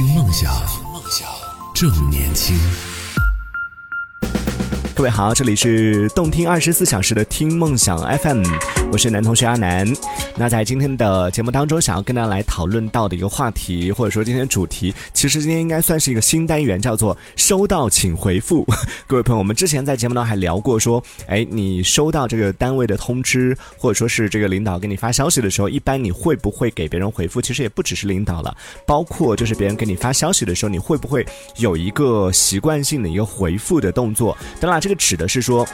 听梦想，正年轻。各位好，这里是动听二十四小时的听梦想 FM，我是男同学阿南。那在今天的节目当中，想要跟大家来讨论到的一个话题，或者说今天主题，其实今天应该算是一个新单元，叫做“收到请回复”。各位朋友，我们之前在节目当中还聊过，说，哎，你收到这个单位的通知，或者说是这个领导给你发消息的时候，一般你会不会给别人回复？其实也不只是领导了，包括就是别人给你发消息的时候，你会不会有一个习惯性的一个回复的动作？当然，这。这指的是说。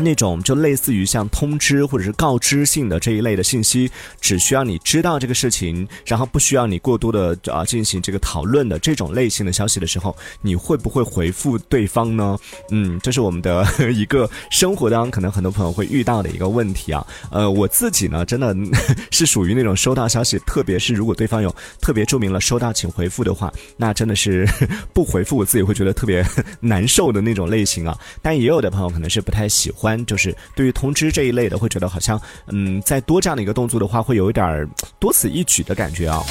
那种就类似于像通知或者是告知性的这一类的信息，只需要你知道这个事情，然后不需要你过多的啊进行这个讨论的这种类型的消息的时候，你会不会回复对方呢？嗯，这是我们的一个生活当中可能很多朋友会遇到的一个问题啊。呃，我自己呢，真的是属于那种收到消息，特别是如果对方有特别注明了收到请回复的话，那真的是 不回复我自己会觉得特别难受的那种类型啊。但也有的朋友可能是不太喜欢。关就是对于通知这一类的，会觉得好像，嗯，再多这样的一个动作的话，会有一点多此一举的感觉啊。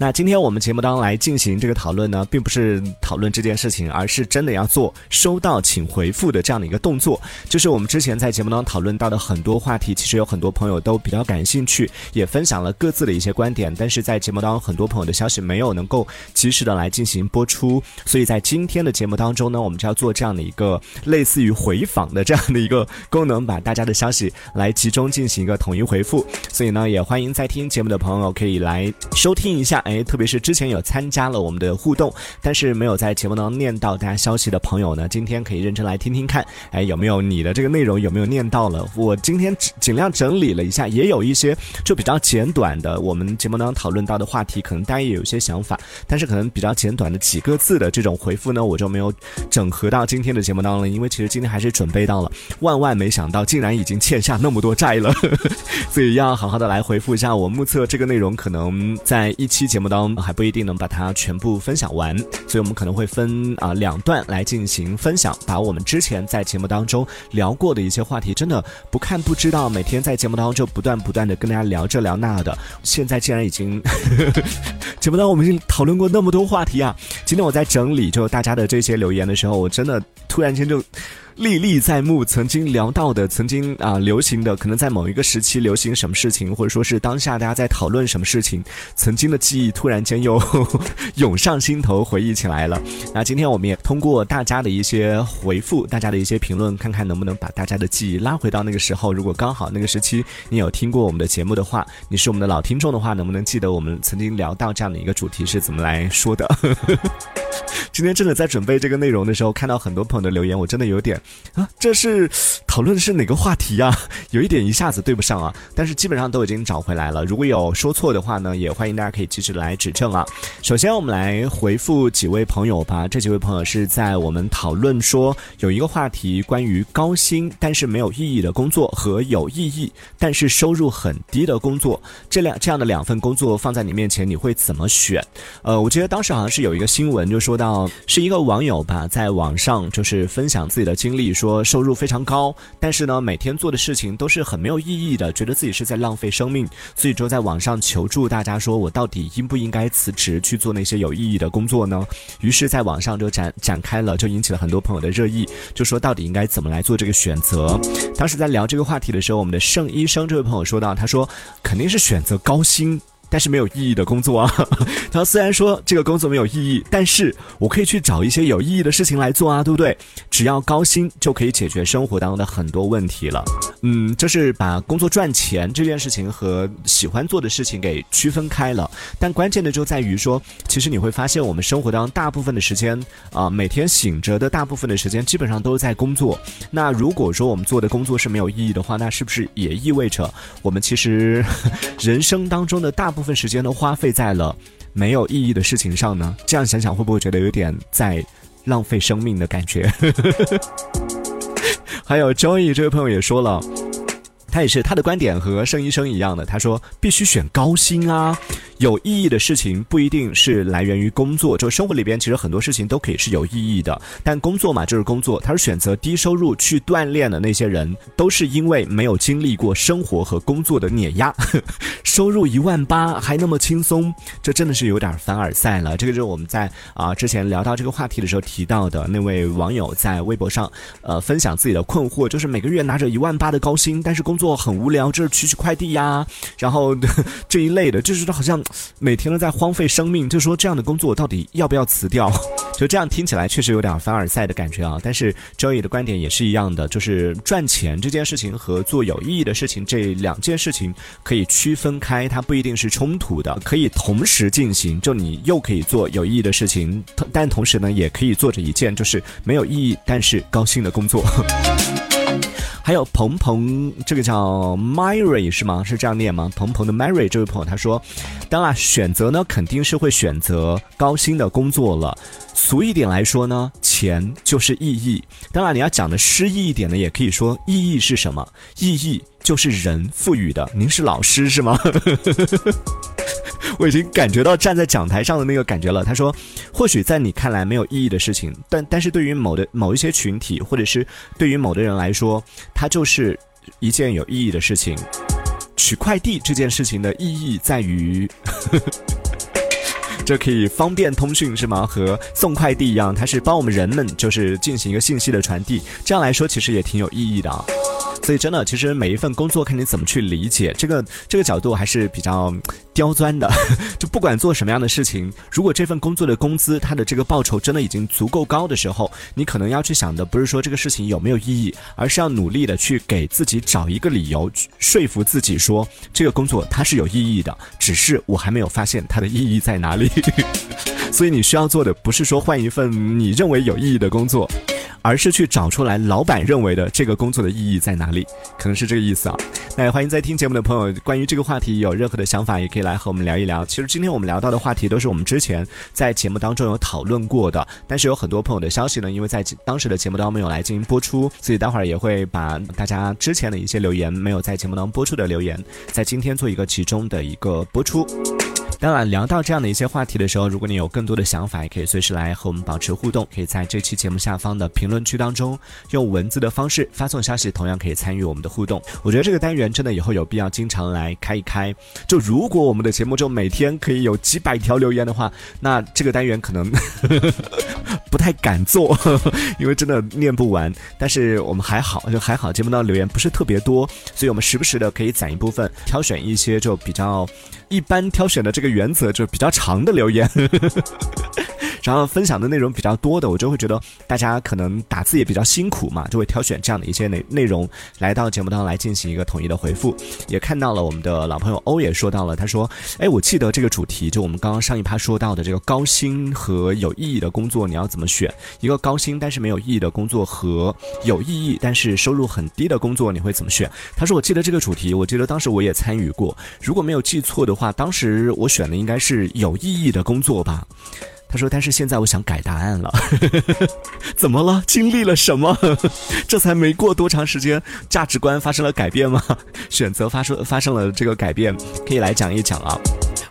那今天我们节目当中来进行这个讨论呢，并不是讨论这件事情，而是真的要做收到请回复的这样的一个动作。就是我们之前在节目当中讨论到的很多话题，其实有很多朋友都比较感兴趣，也分享了各自的一些观点。但是在节目当中，很多朋友的消息没有能够及时的来进行播出，所以在今天的节目当中呢，我们就要做这样的一个类似于回访的这样的一个功能，把大家的消息来集中进行一个统一回复。所以呢，也欢迎在听节目的朋友可以来收听一下。哎，特别是之前有参加了我们的互动，但是没有在节目当中念到大家消息的朋友呢，今天可以认真来听听看，哎，有没有你的这个内容有没有念到了？我今天尽量整理了一下，也有一些就比较简短的，我们节目当中讨论到的话题，可能大家也有一些想法，但是可能比较简短的几个字的这种回复呢，我就没有整合到今天的节目当中了，因为其实今天还是准备到了，万万没想到竟然已经欠下那么多债了，所以要好好的来回复一下。我目测这个内容可能在一期节。节目当中还不一定能把它全部分享完，所以我们可能会分啊两段来进行分享，把我们之前在节目当中聊过的一些话题，真的不看不知道，每天在节目当中就不断不断的跟大家聊这聊那的，现在竟然已经 节目当中我们已经讨论过那么多话题啊！今天我在整理就大家的这些留言的时候，我真的突然间就。历历在目，曾经聊到的，曾经啊流行的，可能在某一个时期流行什么事情，或者说是当下大家在讨论什么事情，曾经的记忆突然间又涌上心头，回忆起来了。那今天我们也通过大家的一些回复，大家的一些评论，看看能不能把大家的记忆拉回到那个时候。如果刚好那个时期你有听过我们的节目的话，你是我们的老听众的话，能不能记得我们曾经聊到这样的一个主题是怎么来说的？今天真的在准备这个内容的时候，看到很多朋友的留言，我真的有点。啊，这是讨论的是哪个话题呀？有一点一下子对不上啊，但是基本上都已经找回来了。如果有说错的话呢，也欢迎大家可以及时来指正啊。首先，我们来回复几位朋友吧。这几位朋友是在我们讨论说有一个话题，关于高薪但是没有意义的工作和有意义但是收入很低的工作，这两这样的两份工作放在你面前，你会怎么选？呃，我记得当时好像是有一个新闻，就说到是一个网友吧，在网上就是分享自己的经历。说收入非常高，但是呢，每天做的事情都是很没有意义的，觉得自己是在浪费生命，所以就在网上求助大家，说我到底应不应该辞职去做那些有意义的工作呢？于是，在网上就展展开了，就引起了很多朋友的热议，就说到底应该怎么来做这个选择。当时在聊这个话题的时候，我们的盛医生这位朋友说到，他说肯定是选择高薪。但是没有意义的工作啊！他虽然说这个工作没有意义，但是我可以去找一些有意义的事情来做啊，对不对？只要高薪就可以解决生活当中的很多问题了。嗯，就是把工作赚钱这件事情和喜欢做的事情给区分开了。但关键的就在于说，其实你会发现，我们生活当中大部分的时间啊，每天醒着的大部分的时间，基本上都是在工作。那如果说我们做的工作是没有意义的话，那是不是也意味着我们其实 人生当中的大？部部分时间都花费在了没有意义的事情上呢？这样想想会不会觉得有点在浪费生命的感觉？还有 joy 这位朋友也说了。他也是他的观点和盛医生一样的，他说必须选高薪啊，有意义的事情不一定是来源于工作，就生活里边其实很多事情都可以是有意义的，但工作嘛就是工作。他是选择低收入去锻炼的那些人，都是因为没有经历过生活和工作的碾压，收入一万八还那么轻松，这真的是有点凡尔赛了。这个就是我们在啊之前聊到这个话题的时候提到的那位网友在微博上呃分享自己的困惑，就是每个月拿着一万八的高薪，但是工作很无聊，就是取取快递呀，然后 这一类的，就是好像每天都在荒废生命。就说这样的工作到底要不要辞掉？就这样听起来确实有点凡尔赛的感觉啊。但是周易的观点也是一样的，就是赚钱这件事情和做有意义的事情这两件事情可以区分开，它不一定是冲突的，可以同时进行。就你又可以做有意义的事情，但同时呢，也可以做着一件就是没有意义但是高兴的工作。还有鹏鹏，这个叫 Mary 是吗？是这样念吗？鹏鹏的 Mary 这位朋友他说，当然选择呢肯定是会选择高薪的工作了。俗一点来说呢，钱就是意义。当然你要讲的诗意一点呢，也可以说意义是什么？意义就是人赋予的。您是老师是吗？我已经感觉到站在讲台上的那个感觉了。他说，或许在你看来没有意义的事情，但但是对于某的某一些群体，或者是对于某的人来说，它就是一件有意义的事情。取快递这件事情的意义在于，这可以方便通讯是吗？和送快递一样，它是帮我们人们就是进行一个信息的传递。这样来说，其实也挺有意义的啊。所以真的，其实每一份工作看你怎么去理解，这个这个角度还是比较刁钻的。就不管做什么样的事情，如果这份工作的工资它的这个报酬真的已经足够高的时候，你可能要去想的不是说这个事情有没有意义，而是要努力的去给自己找一个理由，说服自己说这个工作它是有意义的，只是我还没有发现它的意义在哪里。所以你需要做的不是说换一份你认为有意义的工作。而是去找出来老板认为的这个工作的意义在哪里，可能是这个意思啊。那也欢迎在听节目的朋友，关于这个话题有任何的想法，也可以来和我们聊一聊。其实今天我们聊到的话题都是我们之前在节目当中有讨论过的，但是有很多朋友的消息呢，因为在当时的节目当中没有来进行播出，所以待会儿也会把大家之前的一些留言没有在节目当中播出的留言，在今天做一个集中的一个播出。当然，聊到这样的一些话题的时候，如果你有更多的想法，也可以随时来和我们保持互动。可以在这期节目下方的评论区当中，用文字的方式发送消息，同样可以参与我们的互动。我觉得这个单元真的以后有必要经常来开一开。就如果我们的节目中每天可以有几百条留言的话，那这个单元可能 不太敢做，因为真的念不完。但是我们还好，就还好，节目当中留言不是特别多，所以我们时不时的可以攒一部分，挑选一些就比较。一般挑选的这个原则就比较长的留言。然后分享的内容比较多的，我就会觉得大家可能打字也比较辛苦嘛，就会挑选这样的一些内内容来到节目当中来进行一个统一的回复。也看到了我们的老朋友欧也说到了，他说：“哎，我记得这个主题，就我们刚刚上一趴说到的这个高薪和有意义的工作，你要怎么选？一个高薪但是没有意义的工作和有意义但是收入很低的工作，你会怎么选？”他说：“我记得这个主题，我记得当时我也参与过，如果没有记错的话，当时我选的应该是有意义的工作吧。”他说：“但是现在我想改答案了，怎么了？经历了什么？这才没过多长时间，价值观发生了改变吗？选择发生发生了这个改变，可以来讲一讲啊。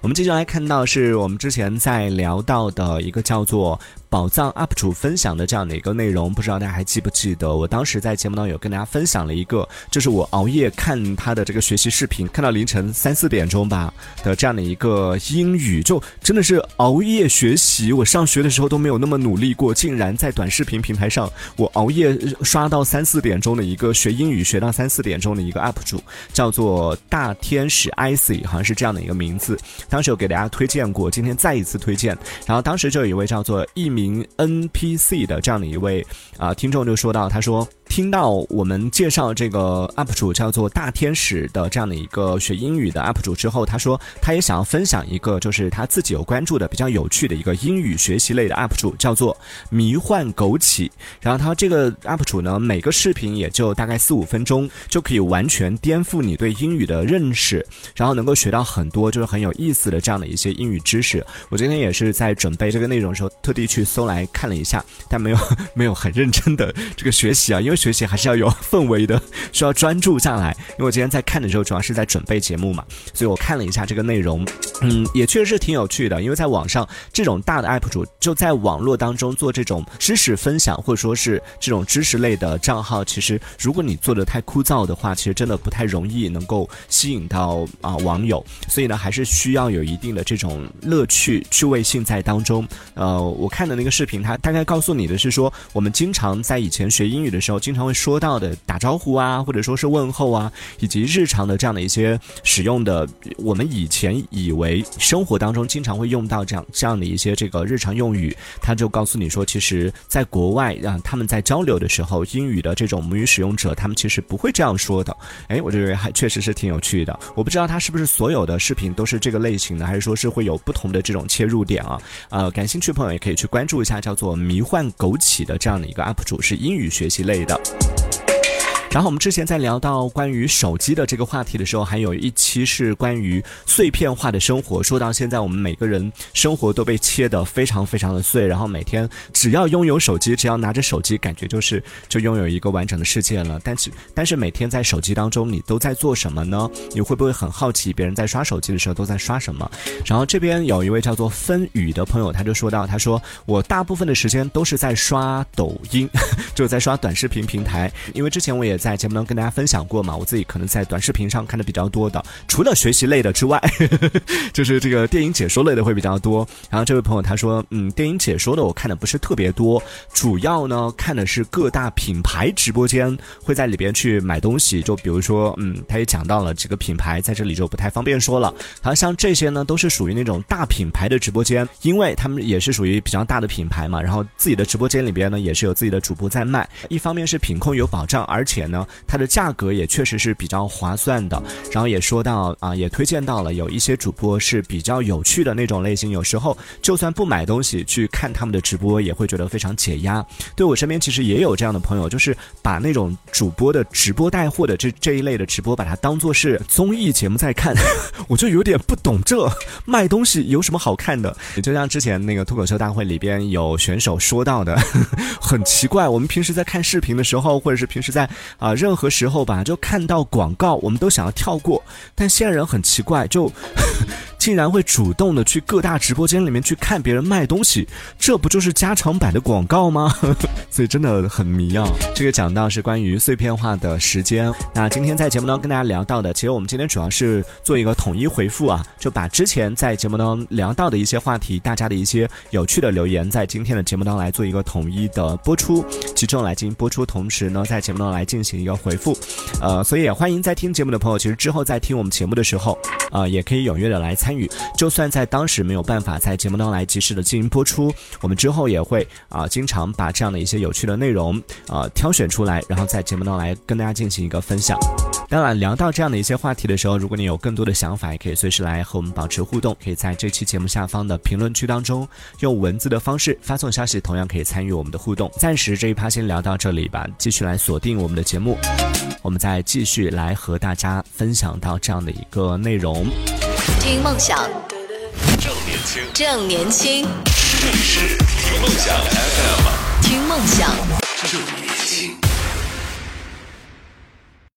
我们接下来看到是我们之前在聊到的一个叫做。”宝藏 UP 主分享的这样的一个内容，不知道大家还记不记得？我当时在节目当中有跟大家分享了一个，就是我熬夜看他的这个学习视频，看到凌晨三四点钟吧的这样的一个英语，就真的是熬夜学习。我上学的时候都没有那么努力过，竟然在短视频平台上，我熬夜刷到三四点钟的一个学英语学到三四点钟的一个 UP 主，叫做大天使 icy，好像是这样的一个名字。当时有给大家推荐过，今天再一次推荐。然后当时就有一位叫做一。名 NPC 的这样的一位啊听众就说到，他说。听到我们介绍这个 UP 主叫做大天使的这样的一个学英语的 UP 主之后，他说他也想要分享一个，就是他自己有关注的比较有趣的一个英语学习类的 UP 主，叫做迷幻枸杞。然后他这个 UP 主呢，每个视频也就大概四五分钟，就可以完全颠覆你对英语的认识，然后能够学到很多就是很有意思的这样的一些英语知识。我今天也是在准备这个内容的时候，特地去搜来看了一下，但没有 没有很认真的这个学习啊，因为。学习还是要有氛围的，需要专注下来。因为我今天在看的时候，主要是在准备节目嘛，所以我看了一下这个内容，嗯，也确实是挺有趣的。因为在网上这种大的 UP 主就在网络当中做这种知识分享，或者说是这种知识类的账号，其实如果你做的太枯燥的话，其实真的不太容易能够吸引到啊网友。所以呢，还是需要有一定的这种乐趣、趣味性在当中。呃，我看的那个视频，它大概告诉你的是说，我们经常在以前学英语的时候，经常会说到的打招呼啊，或者说是问候啊，以及日常的这样的一些使用的，我们以前以为生活当中经常会用到这样这样的一些这个日常用语，他就告诉你说，其实在国外啊，他们在交流的时候，英语的这种母语使用者，他们其实不会这样说的。哎，我觉得还确实是挺有趣的。我不知道他是不是所有的视频都是这个类型的，还是说是会有不同的这种切入点啊？呃，感兴趣朋友也可以去关注一下，叫做“迷幻枸杞”的这样的一个 UP 主，是英语学习类的。up. 然后我们之前在聊到关于手机的这个话题的时候，还有一期是关于碎片化的生活。说到现在，我们每个人生活都被切得非常非常的碎，然后每天只要拥有手机，只要拿着手机，感觉就是就拥有一个完整的世界了。但是但是每天在手机当中，你都在做什么呢？你会不会很好奇别人在刷手机的时候都在刷什么？然后这边有一位叫做分雨的朋友，他就说到，他说我大部分的时间都是在刷抖音，就是在刷短视频平台，因为之前我也。在在节目中跟大家分享过嘛，我自己可能在短视频上看的比较多的，除了学习类的之外，就是这个电影解说类的会比较多。然后这位朋友他说，嗯，电影解说的我看的不是特别多，主要呢看的是各大品牌直播间，会在里边去买东西。就比如说，嗯，他也讲到了几个品牌，在这里就不太方便说了。好像这些呢都是属于那种大品牌的直播间，因为他们也是属于比较大的品牌嘛，然后自己的直播间里边呢也是有自己的主播在卖，一方面是品控有保障，而且。呢，它的价格也确实是比较划算的。然后也说到啊，也推荐到了有一些主播是比较有趣的那种类型。有时候就算不买东西去看他们的直播，也会觉得非常解压。对我身边其实也有这样的朋友，就是把那种主播的直播带货的这这一类的直播，把它当做是综艺节目在看。我就有点不懂这卖东西有什么好看的。就像之前那个脱口秀大会里边有选手说到的，很奇怪。我们平时在看视频的时候，或者是平时在啊，任何时候吧，就看到广告，我们都想要跳过。但现在人很奇怪，就 竟然会主动的去各大直播间里面去看别人卖东西，这不就是加长版的广告吗？所以真的很迷啊。这个讲到是关于碎片化的时间。那今天在节目当中跟大家聊到的，其实我们今天主要是做一个统一回复啊，就把之前在节目当中聊到的一些话题，大家的一些有趣的留言，在今天的节目当中来做一个统一的播出，集中来进行播出。同时呢，在节目当中来进。行一个回复，呃，所以也欢迎在听节目的朋友，其实之后在听我们节目的时候，啊，也可以踊跃的来参与。就算在当时没有办法在节目当中来及时的进行播出，我们之后也会啊，经常把这样的一些有趣的内容啊挑选出来，然后在节目当中来跟大家进行一个分享。当然，聊到这样的一些话题的时候，如果你有更多的想法，也可以随时来和我们保持互动，可以在这期节目下方的评论区当中用文字的方式发送消息，同样可以参与我们的互动。暂时这一趴先聊到这里吧，继续来锁定我们的节。节目，我们再继续来和大家分享到这样的一个内容。听梦想，正年轻，正年轻，这里是听梦想 FM，听梦想，正年轻。